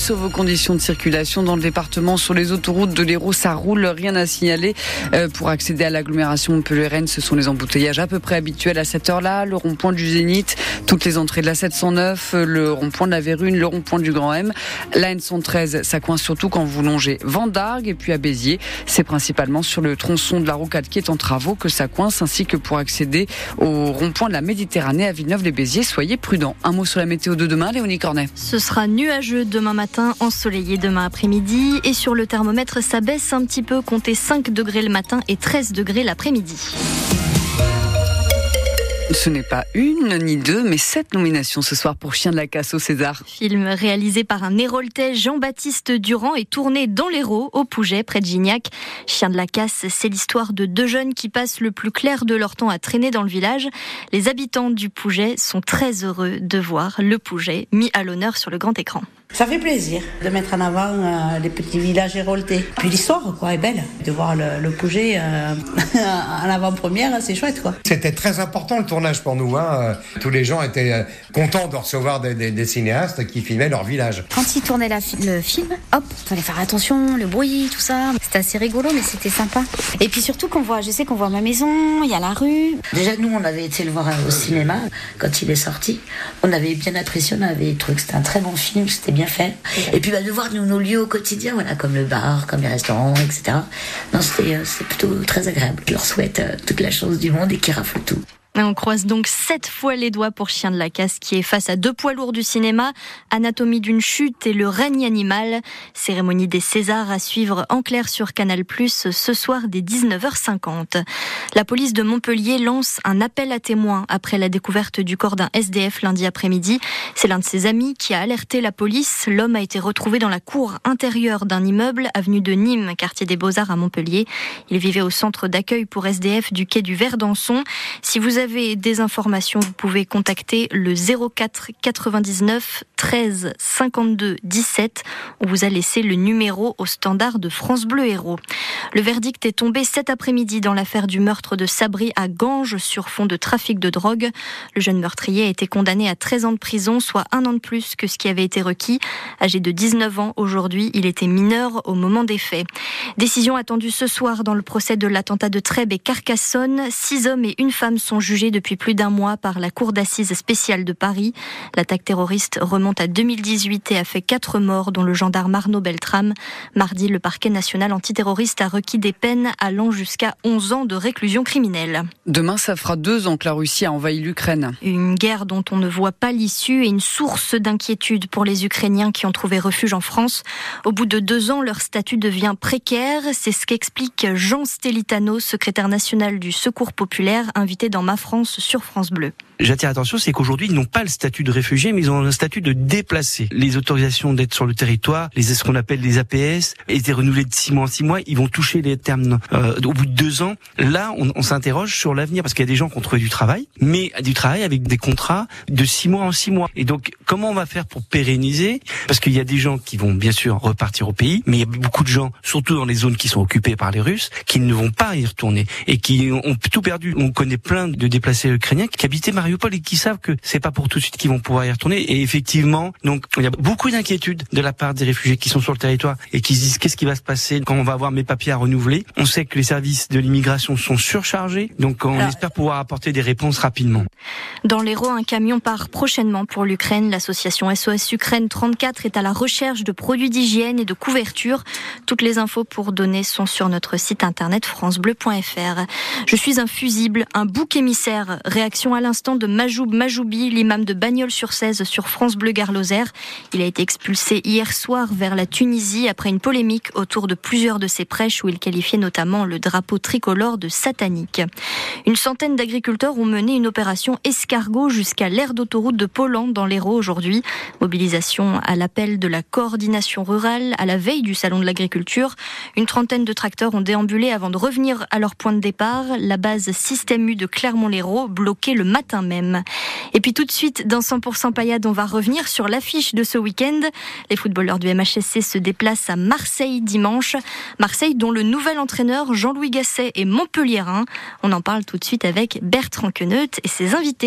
sur vos conditions de circulation dans le département sur les autoroutes de l'Hérault. Ça roule, rien à signaler. Euh, pour accéder à l'agglomération Montpellier-Rennes, ce sont les embouteillages à peu près habituels à cette heure-là. Le rond-point du Zénith, toutes les entrées de la 709, le rond-point de la Vérune, le rond-point du Grand M. La N113, ça coince surtout quand vous longez Vendargue et puis à Béziers. C'est principalement sur le tronçon de la rocade qui est en travaux que ça coince, ainsi que pour accéder au rond-point de la Méditerranée à Villeneuve-les-Béziers. Soyez prudents. Un mot sur la météo de demain, Léonie Cornet. Ce sera nuageux demain matin, ensoleillé demain après-midi et sur le thermomètre, ça baisse un petit peu, comptez 5 degrés le matin et 13 degrés l'après-midi. Ce n'est pas une ni deux, mais sept nominations ce soir pour Chien de la casse au César. Film réalisé par un Héroltais, Jean-Baptiste Durand, et tourné dans l'Hérault, au Pouget, près de Gignac. Chien de la casse, c'est l'histoire de deux jeunes qui passent le plus clair de leur temps à traîner dans le village. Les habitants du Pouget sont très heureux de voir le Pouget mis à l'honneur sur le grand écran. Ça fait plaisir de mettre en avant euh, les petits villages héroltais. Puis l'histoire, quoi, est belle. De voir le, le Pouget euh, en avant-première, c'est chouette, quoi. C'était très important le tournage pour nous. Hein. Euh, Tous les gens étaient euh, contents de recevoir des, des- des cinéastes qui filmaient leur village. Quand ils tournaient la fi- le film, hop, fallait faire attention, le bruit, tout ça. C'était assez rigolo, mais c'était sympa. Et puis surtout qu'on voit, je sais qu'on voit ma maison, il y a la rue. Déjà, nous, on avait été le voir au cinéma quand il est sorti. On avait bien apprécié, on avait trouvé que c'était un très bon film, que c'était bien fait. Et puis, bah, de voir nos, nos lieux au quotidien, voilà, comme le bar, comme les restaurants, etc. Non, c'était euh, c'était plutôt très agréable. Je leur souhaite euh, toute la chance du monde et qu'ils raflent tout. On croise donc sept fois les doigts pour Chien de la Casse qui est face à deux poids lourds du cinéma, Anatomie d'une chute et Le règne animal. Cérémonie des Césars à suivre en clair sur Canal Plus ce soir dès 19h50. La police de Montpellier lance un appel à témoins après la découverte du corps d'un SDF lundi après-midi. C'est l'un de ses amis qui a alerté la police. L'homme a été retrouvé dans la cour intérieure d'un immeuble avenue de Nîmes, quartier des Beaux-Arts à Montpellier. Il vivait au centre d'accueil pour SDF du quai du avez des informations, vous pouvez contacter le 04 99 13 52 17. On vous a laissé le numéro au standard de France Bleu Héros. Le verdict est tombé cet après-midi dans l'affaire du meurtre de Sabri à Ganges sur fond de trafic de drogue. Le jeune meurtrier a été condamné à 13 ans de prison, soit un an de plus que ce qui avait été requis. Âgé de 19 ans aujourd'hui, il était mineur au moment des faits. Décision attendue ce soir dans le procès de l'attentat de Trèbes et Carcassonne. Six hommes et une femme sont jugés depuis plus d'un mois par la Cour d'assises spéciale de Paris. L'attaque terroriste remonte à 2018 et a fait quatre morts, dont le gendarme Arnaud Beltrame. Mardi, le parquet national antiterroriste a requis des peines allant jusqu'à 11 ans de réclusion criminelle. Demain, ça fera deux ans que la Russie a envahi l'Ukraine. Une guerre dont on ne voit pas l'issue et une source d'inquiétude pour les Ukrainiens qui ont trouvé refuge en France. Au bout de deux ans, leur statut devient précaire. C'est ce qu'explique Jean Stelitano, secrétaire national du Secours populaire, invité dans Ma France sur France Bleu. J'attire l'attention, c'est qu'aujourd'hui, ils n'ont pas le statut de réfugié, mais ils ont un statut de déplacé. Les autorisations d'être sur le territoire, les ce qu'on appelle les APS, étaient renouvelées de six mois en six mois. Ils vont toucher les termes euh, au bout de deux ans. Là, on, on s'interroge sur l'avenir parce qu'il y a des gens qui ont trouvé du travail, mais du travail avec des contrats de six mois en six mois. Et donc, comment on va faire pour pérenniser? Parce qu'il y a des gens qui vont bien sûr repartir au pays, mais il y a beaucoup de gens, surtout dans les zones qui sont occupées par les Russes, qui ne vont pas y retourner et qui ont tout perdu. On connaît plein de déplacés ukrainiens qui habitaient Mariupol et qui savent que c'est pas pour tout de suite qu'ils vont pouvoir y retourner. Et effectivement, donc il y a beaucoup d'inquiétudes de la part des réfugiés qui sont sur le territoire et qui se disent qu'est-ce qui va se passer quand on va avoir mes papiers à renouveler? On sait que les services de l'immigration sont surchargés, donc on Alors- espère pouvoir apporter des réponses rapidement. Dans l'Hérault, un camion part prochainement pour l'Ukraine. L'association SOS Ukraine 34 est à la recherche de produits d'hygiène et de couverture. Toutes les infos pour donner sont sur notre site internet francebleu.fr. Je suis un fusible, un bouc émissaire. Réaction à l'instant de Majoub Majoubi, l'imam de Bagnols-sur-Cèze sur France Bleu Gare Lozère. Il a été expulsé hier soir vers la Tunisie après une polémique autour de plusieurs de ses prêches où il qualifiait notamment le drapeau tricolore de satanique. Une centaine d'agriculteurs ont mené une opération escargot jusqu'à l'aire d'autoroute de Poland dans l'Hérault aujourd'hui. Mobilisation à l'appel de la coordination rurale à la veille du salon de l'agriculture. Une trentaine de tracteurs ont déambulé avant de revenir à leur point de départ, la base Système U de Clermont-Lérault, bloquée le matin même. Et puis tout de suite, dans 100% paillade, on va revenir sur l'affiche de ce week-end. Les footballeurs du MHSC se déplacent à Marseille dimanche. Marseille dont le nouvel entraîneur Jean-Louis Gasset est montpelliérain. On en parle tout de suite avec Bertrand Queneut et ses invités.